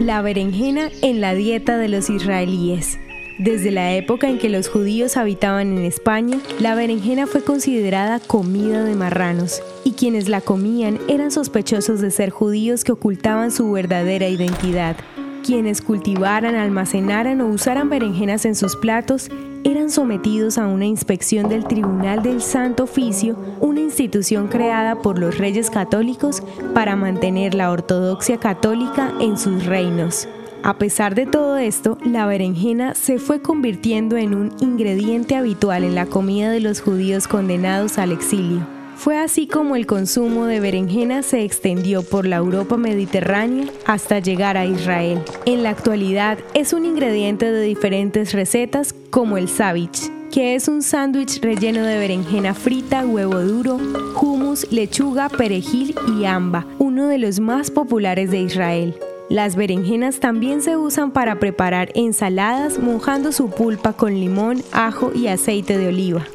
La berenjena en la dieta de los israelíes. Desde la época en que los judíos habitaban en España, la berenjena fue considerada comida de marranos, y quienes la comían eran sospechosos de ser judíos que ocultaban su verdadera identidad. Quienes cultivaran, almacenaran o usaran berenjenas en sus platos eran sometidos a una inspección del Tribunal del Santo Oficio, una institución creada por los reyes católicos para mantener la ortodoxia católica en sus reinos. A pesar de todo esto, la berenjena se fue convirtiendo en un ingrediente habitual en la comida de los judíos condenados al exilio. Fue así como el consumo de berenjena se extendió por la Europa mediterránea hasta llegar a Israel. En la actualidad es un ingrediente de diferentes recetas como el savich, que es un sándwich relleno de berenjena frita, huevo duro, hummus, lechuga, perejil y amba, uno de los más populares de Israel. Las berenjenas también se usan para preparar ensaladas mojando su pulpa con limón, ajo y aceite de oliva.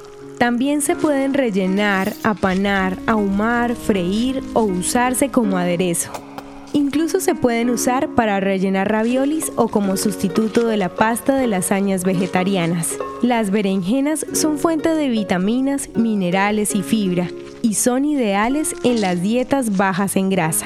También se pueden rellenar, apanar, ahumar, freír o usarse como aderezo. Incluso se pueden usar para rellenar raviolis o como sustituto de la pasta de lasañas vegetarianas. Las berenjenas son fuente de vitaminas, minerales y fibra y son ideales en las dietas bajas en grasa.